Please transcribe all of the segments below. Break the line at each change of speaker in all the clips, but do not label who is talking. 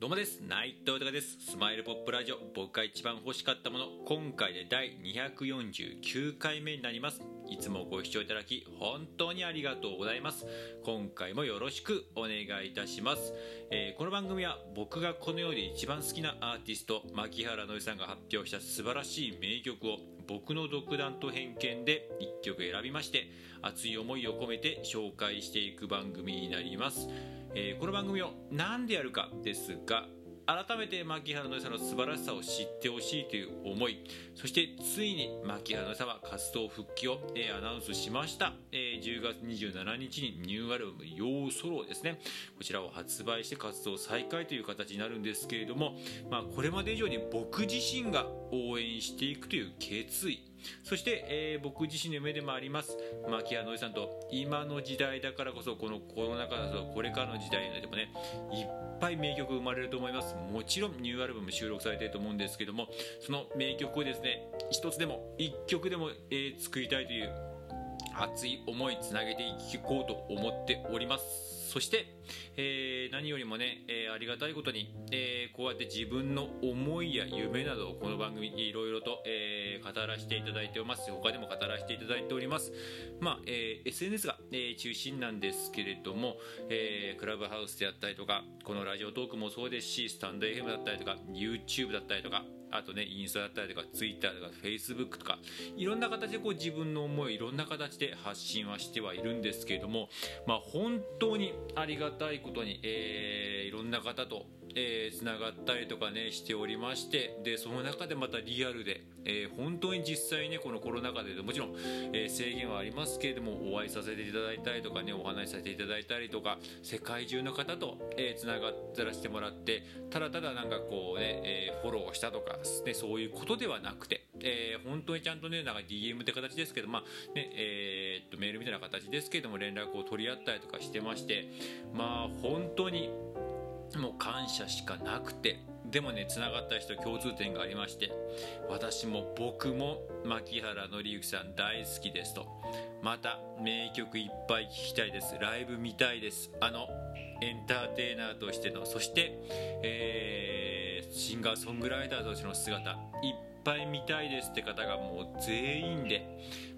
どうもです。内藤隆です。スマイルポップラジオ。僕が一番欲しかったもの。今回で第249回目になります。いつもご視聴いただき本当にありがとうございます。今回もよろしくお願いいたします、えー、この番組は僕がこの世で一番好きなアーティスト牧原のりさんが発表した素晴らしい名曲を僕の独断と偏見で1曲選びまして熱い思いを込めて紹介していく番組になります。えー、この番組を何でやるかですが改めて牧原のりさの素晴らしさを知ってほしいという思いそしてついに牧原のりさは活動復帰を、えー、アナウンスしました、えー、10月27日にニューアルバム「ヨーソロ」ですね。こちらを発売して活動再開という形になるんですけれども、まあ、これまで以上に僕自身が応援していくという決意そして、えー、僕自身の夢でもあります牧原のりさんと今の時代だからこそこのコロナ禍だとこれからの時代でもねいっぱい名曲生まれると思います。もちろんニューアルバム収録されてると思うんですけどもその名曲をですね一つでも一曲でも、えー、作りたいという熱い思いつなげていこうと思っております。そして、えー、何よりもね、えー、ありがたいことに、えー、こうやって自分の思いや夢などをこの番組にいろいろと、え語らせていただいております。他でも語らせていただいております。まあ、え SNS が、え中心なんですけれども、えクラブハウスであったりとかこのラジオトークもそうですしスタンド FM だったりとか YouTube だったりとかあとね、インスタだったりとか、ツイッターとか、フェイスブックとか、いろんな形でこう自分の思い、いろんな形で発信はしてはいるんですけれども、まあ本当にありがたいことに、えー、いろんな方とえー、がったりとかねしておりましてでその中でまたリアルで、えー、本当に実際ねこのコロナ禍でもちろん、えー、制限はありますけれどもお会いさせていただいたりとかねお話しさせていただいたりとか世界中の方と、えー、つながらせてもらってただただなんかこうね、え、フォローしたとか、ね、そういうことではなくて、え、本当にちゃんとねなんか DM って形ですけどまあねえ、っとメールみたいな形ですけども連絡を取り合ったりとかしてましてまあ本当にもう感謝しかなくてでもねつながった人共通点がありまして私も僕も牧原紀之さん大好きですと。また名曲いっぱい聴きたいです。ライブ見たいです。あのエンターテイナーとしてのそして、えー、シンガーソングライターとしての姿いっぱい見たいですって方がもう全員で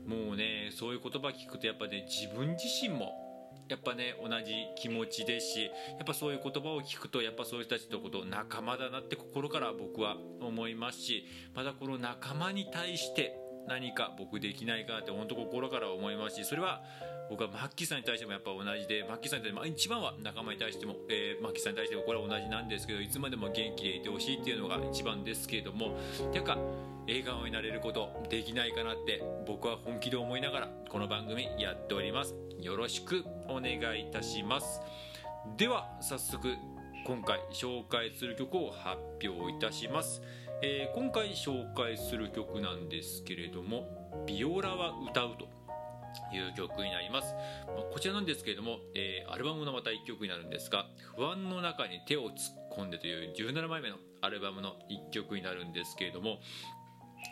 もうねそういう言葉聞くとやっぱね自分自身もやっぱね同じ気持ちですしやっぱそういう言葉を聞くとやっぱそういう人たちのこと仲間だなって心から僕は思いますしまたこの仲間に対して何か僕できないかなって本当心から思いますしそれは僕はマッキーさんに対してもやっぱ同じでマッキーさんに対しても一番は仲間に対しても、えー、マッキーさんに対してもこれは同じなんですけどいつまでも元気でいてほしいっていうのが一番ですけれどもなんか笑顔になれることできないかなって僕は本気で思いながらこの番組やっております。よろしくお願いいたします。では早速今回紹介する曲を発表いたします、えー、今回紹介する曲なんですけれども「ビオラは歌う」という曲になります、こちらなんですけれども、えー、アルバムのまた1曲になるんですが「不安の中に手を突っ込んで」という17枚目のアルバムの1曲になるんですけれども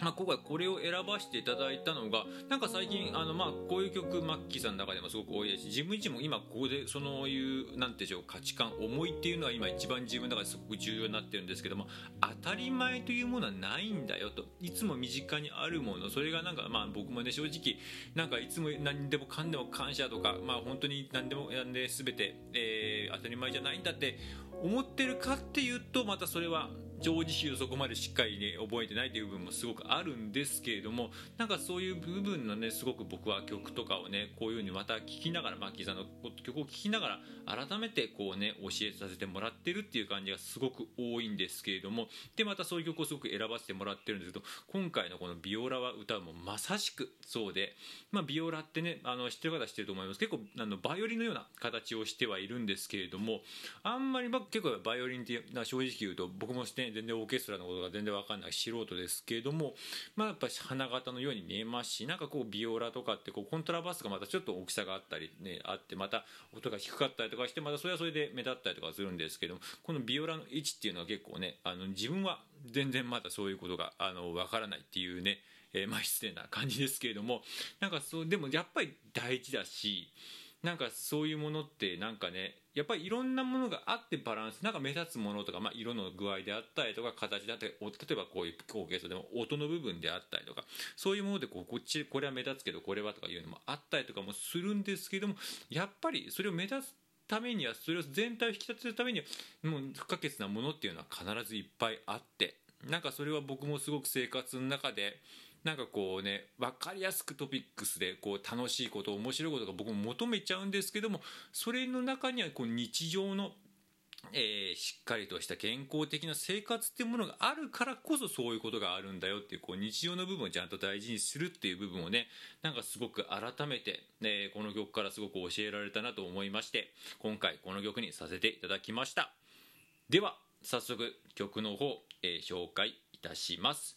まあ、今回これを選ばせていただいたのがなんか最近あの、まあ、こういう曲マッキーさんの中でもすごく多いです。し自分自身も今ここでそのいうなんていうでしょう価値観思いっていうのは今一番自分の中ですごく重要になってるんですけども当たり前というものはないんだよと。いつも身近にあるもの。それがなんかまあ僕もね正直なんかいつも何でもかんでも感謝とかまあ本当に何でもやんで全て、えー、当たり前じゃないんだって思ってるかっていうとまたそれは常時習そこまでしっかりね覚えてないという部分もすごくあるんですけれどもなんかそういう部分のねすごく僕は曲とかをねこういう風にまた聴きながらマッキーさんの曲を聴きながら改めてこうね教えさせてもらってるっていう感じがすごく多いんですけれどもでまたそういう曲をすごく選ばせてもらってるんですけど今回のこの「ビオラは歌う」もまさしくそうで、まあ、ビオラってねあの知ってる方は知ってると思います。結構あのバイオリンのような形をしてはいるんですけれどもあんまり、まあ、結構バイオリンって正直言うと僕もして、全然オーケストラのことが全然わかんない素人ですけれども、まあ、やっぱり花形のように見えますしなんかこうビオラとかってこうコントラバスがまたちょっと大きさがあったり、ね、あってまた音が低かったりとかしてまたそれはそれで目立ったりとかするんですけどもこのビオラの位置っていうのは結構ねあの自分は全然まだそういうことがあの分からないっていうねえー、まあ失礼な感じですけれどもなんかそうでもやっぱり大事だしなんかそういうものってなんかねやっぱりいろんなものがあってバランスなんか目立つものとか、まあ、色の具合であったりとか形であったり例えばこういう高ケースでも音の部分であったりとかそういうものでこうこっちこれは目立つけどこれはとかいうのもあったりとかもするんですけどもやっぱりそれを目立つためにはそれを全体を引き立てるためにはもう不可欠なものっていうのは必ずいっぱいあってなんかそれは僕もすごく生活の中でなんかこうね分かりやすくトピックスでこう楽しいこと面白いことが僕も求めちゃうんですけどもそれの中にはこう日常のえー、しっかりとした健康的な生活っていうものがあるからこそそういうことがあるんだよっていうこう日常の部分をちゃんと大事にするっていう部分をねなんかすごく改めて、ね、この曲からすごく教えられたなと思いまして今回この曲にさせていただきました。では早速曲の方、えー、紹介いたします。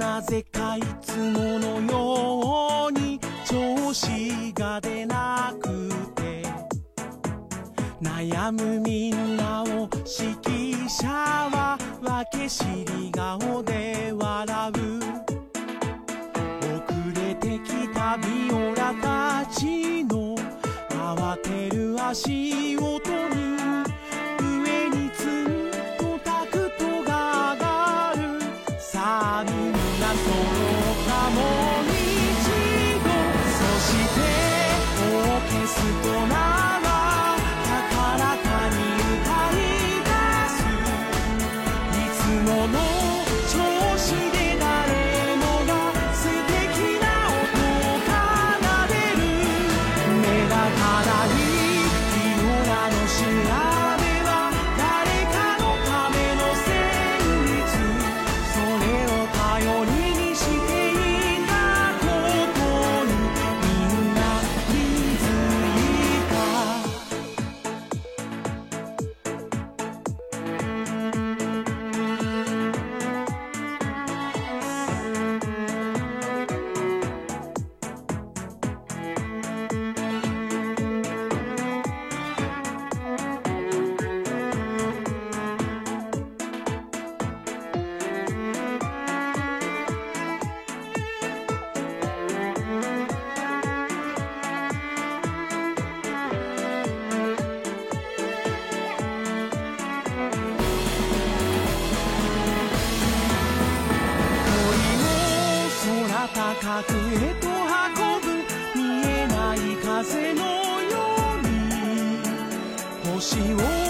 なぜかいつものように調子が出なくて。悩むみんなを指揮者は分け知り顔で笑う。遅れてきたビオラたちの慌てる足音に角へと運ぶ見えない風のように星を